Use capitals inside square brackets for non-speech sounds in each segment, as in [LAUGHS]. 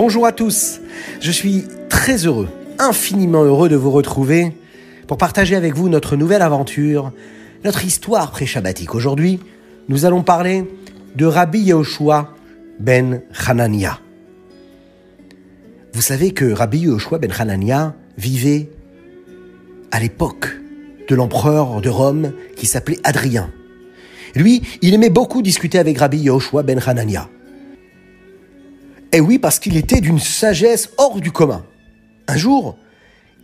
Bonjour à tous, je suis très heureux, infiniment heureux de vous retrouver pour partager avec vous notre nouvelle aventure, notre histoire pré-shabbatique. Aujourd'hui, nous allons parler de Rabbi Yehoshua ben Hanania. Vous savez que Rabbi Yehoshua ben Hanania vivait à l'époque de l'empereur de Rome qui s'appelait Adrien. Lui, il aimait beaucoup discuter avec Rabbi Yehoshua ben Hanania. Et oui, parce qu'il était d'une sagesse hors du commun. Un jour,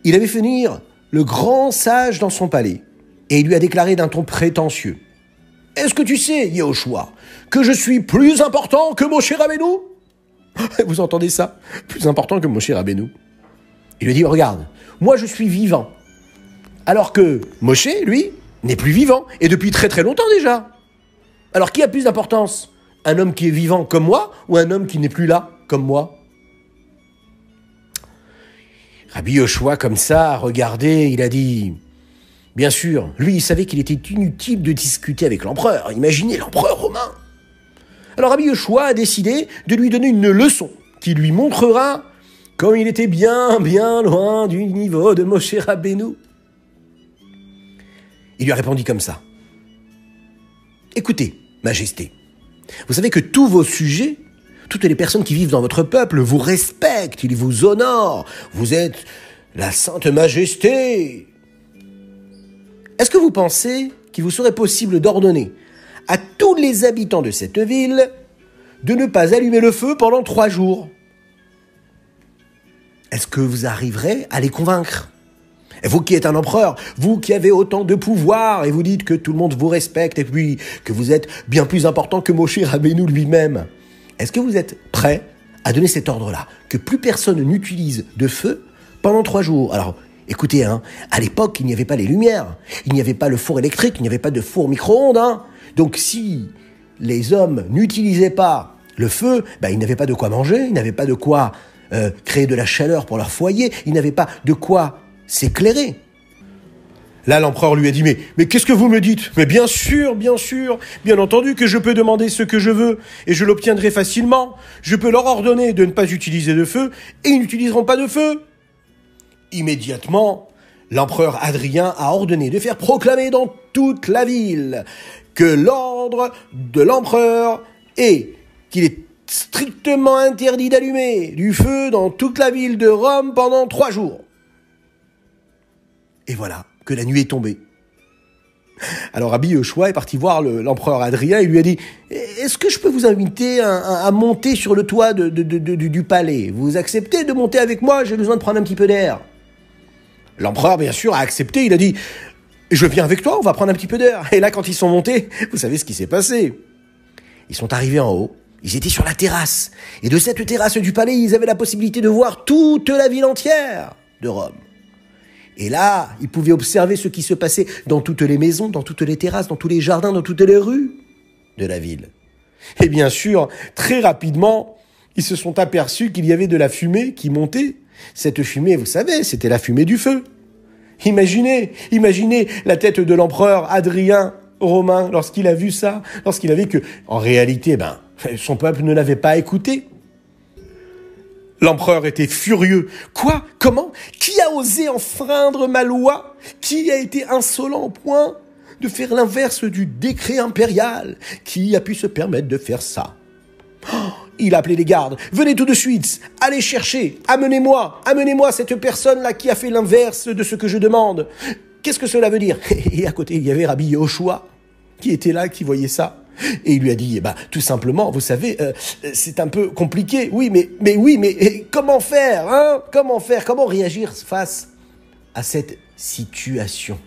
il avait fait venir le grand sage dans son palais, et il lui a déclaré d'un ton prétentieux. Est-ce que tu sais, Yehoshua, que je suis plus important que Moshe Rabbeinu? [LAUGHS] Vous entendez ça? Plus important que Moshe Rabbeinu. Il lui dit, regarde, moi je suis vivant. Alors que Moshe, lui, n'est plus vivant, et depuis très très longtemps déjà. Alors qui a plus d'importance? Un homme qui est vivant comme moi, ou un homme qui n'est plus là? Comme moi Rabbi Yoshua, comme ça, regardé, il a dit Bien sûr, lui, il savait qu'il était inutile de discuter avec l'empereur. Imaginez l'empereur romain. Alors Rabbi Yoshua a décidé de lui donner une leçon qui lui montrera comme il était bien, bien loin du niveau de Moshe Rabbeinu. Il lui a répondu comme ça. Écoutez, Majesté, vous savez que tous vos sujets toutes les personnes qui vivent dans votre peuple vous respectent, ils vous honorent. Vous êtes la Sainte Majesté. Est-ce que vous pensez qu'il vous serait possible d'ordonner à tous les habitants de cette ville de ne pas allumer le feu pendant trois jours? Est-ce que vous arriverez à les convaincre? Et vous qui êtes un empereur, vous qui avez autant de pouvoir, et vous dites que tout le monde vous respecte, et puis que vous êtes bien plus important que Moshe Rabbeinu lui-même, est-ce que vous êtes prêt à donner cet ordre-là Que plus personne n'utilise de feu pendant trois jours? Alors, écoutez, hein, à l'époque, il n'y avait pas les lumières, il n'y avait pas le four électrique, il n'y avait pas de four micro-ondes. Hein. Donc, si les hommes n'utilisaient pas le feu, ben, ils n'avaient pas de quoi manger, ils n'avaient pas de quoi euh, créer de la chaleur pour leur foyer, ils n'avaient pas de quoi s'éclairer. Là, l'empereur lui a dit, mais, mais qu'est-ce que vous me dites? Mais bien sûr, bien sûr, bien entendu que je peux demander ce que je veux, et je l'obtiendrai facilement. Je peux leur ordonner de ne pas utiliser de feu, et ils n'utiliseront pas de feu. Immédiatement, l'empereur Adrien a ordonné de faire proclamer dans toute la ville que l'ordre de l'empereur est qu'il est strictement interdit d'allumer du feu dans toute la ville de Rome pendant trois jours. Et voilà que la nuit est tombée. Alors Rabbi Yoshua est parti voir l'empereur Adrien et lui a dit Est-ce que je peux vous inviter à, monter sur le toit du palais? Vous acceptez de monter avec moi? J'ai besoin de prendre un petit peu d'air. L'empereur, bien sûr, a accepté. Il a dit Je viens avec toi, on va prendre un petit peu d'air. Et là, quand ils sont montés, [LAUGHS] vous savez ce qui s'est passé. Ils sont arrivés en haut. Ils étaient sur la terrasse. Et de cette terrasse du palais, ils avaient la possibilité de voir toute la ville entière de Rome. Et là, il pouvait observer ce qui se passait dans toutes les maisons, dans toutes les terrasses, dans tous les jardins, dans toutes les rues de la ville. Et bien sûr, très rapidement, ils se sont aperçus qu'il y avait de la fumée qui montait. Cette fumée, vous savez, c'était la fumée du feu. Imaginez, imaginez la tête de l'empereur Adrien romain lorsqu'il a vu ça, lorsqu'il a vu que, en réalité, ben, son peuple ne l'avait pas écouté. L'empereur était furieux. Quoi? Comment? Qui a osé enfreindre ma loi? Qui a été insolent au point de faire l'inverse du décret impérial? Qui a pu se permettre de faire ça? Oh, Il a appelé les gardes. Venez tout de suite. Allez chercher. Amenez-moi. Amenez-moi cette personne-là qui a fait l'inverse de ce que je demande. Qu'est-ce que cela veut dire? [LAUGHS] Et à côté, il y avait Rabbi Yoshua qui était là, qui voyait ça. Et il lui a dit, eh ben, tout simplement, vous savez, euh, c'est un peu compliqué. Oui, mais, oui, mais comment faire, hein? Comment faire? Comment réagir face à cette situation?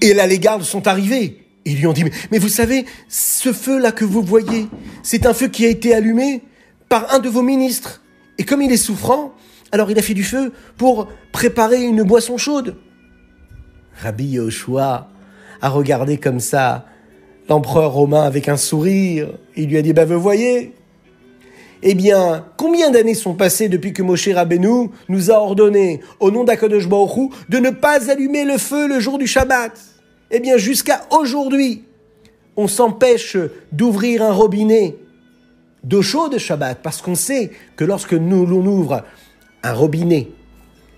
Et là, les gardes sont arrivés. Ils lui ont dit, mais, mais vous savez, ce feu-là que vous voyez, c'est un feu qui a été allumé par un de vos ministres. Et comme il est souffrant, alors il a fait du feu pour préparer une boisson chaude. Rabbi Yoshua a regardé comme ça l'empereur romain avec un sourire. Il lui a dit, bah vous voyez, eh bien, combien d'années sont passées depuis que Moshe Rabbeinu nous a ordonné, au nom d'Akadosh de ne pas allumer le feu le jour du Shabbat? Eh bien, jusqu'à aujourd'hui, on s'empêche d'ouvrir un robinet d'eau chaude Shabbat, parce qu'on sait que lorsque nous l'on ouvre un robinet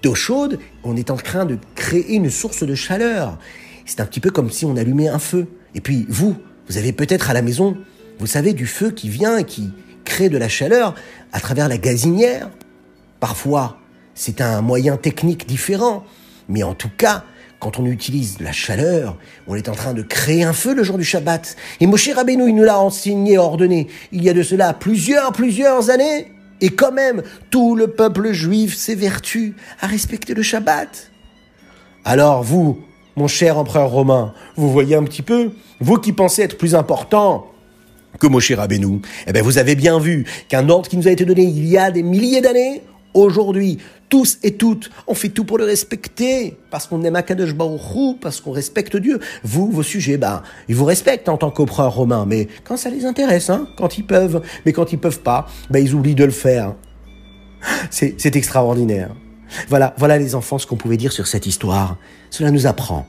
d'eau chaude, on est en train de créer une source de chaleur. C'est un petit peu comme si on allumait un feu. Et puis vous, vous avez peut-être à la maison, vous savez, du feu qui vient et qui crée de la chaleur à travers la gazinière. Parfois, c'est un moyen technique différent, mais en tout cas, quand on utilise la chaleur, on est en train de créer un feu le jour du Shabbat. Et Moshe Rabbeinu, il nous l'a enseigné, ordonné, il y a de cela plusieurs, plusieurs années. Et quand même, tout le peuple juif s'évertue à respecter le Shabbat. Alors vous, mon cher empereur romain, vous voyez un petit peu, vous qui pensez être plus important que Moshe Rabbeinu, eh bien vous avez bien vu qu'un ordre qui nous a été donné il y a des milliers d'années, Aujourd'hui, tous et toutes, on fait tout pour le respecter, parce qu'on aime Akadosh Baruch parce qu'on respecte Dieu. Vous, vos sujets, bah, ils vous respectent en tant qu'empereur romain, mais quand ça les intéresse, hein, quand ils peuvent, mais quand ils peuvent pas, bah, ils oublient de le faire. C'est extraordinaire. Voilà, voilà les enfants ce qu'on pouvait dire sur cette histoire. Cela nous apprend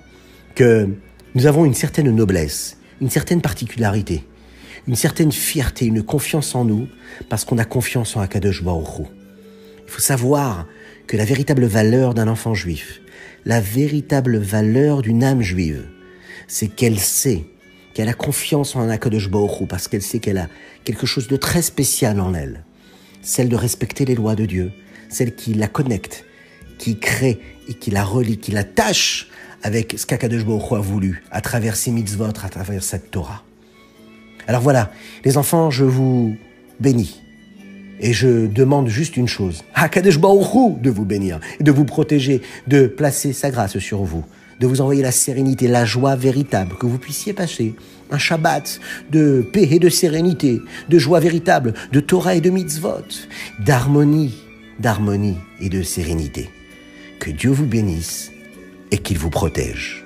que nous avons une certaine noblesse, une certaine particularité, une certaine fierté, une confiance en nous, parce qu'on a confiance en Akadosh Baruch il faut savoir que la véritable valeur d'un enfant juif, la véritable valeur d'une âme juive, c'est qu'elle sait qu'elle a confiance en Akadosh Baruch parce qu'elle sait qu'elle a quelque chose de très spécial en elle, celle de respecter les lois de Dieu, celle qui la connecte, qui crée et qui la relie, qui l'attache avec ce qu'Akadosh Baruch a voulu à travers ses mitzvot, à travers cette Torah. Alors voilà, les enfants, je vous bénis et je demande juste une chose, Hakadosh Baruch de vous bénir, de vous protéger, de placer sa grâce sur vous, de vous envoyer la sérénité, la joie véritable, que vous puissiez passer un Shabbat de paix et de sérénité, de joie véritable, de Torah et de mitzvot, d'harmonie, d'harmonie et de sérénité. Que Dieu vous bénisse et qu'il vous protège.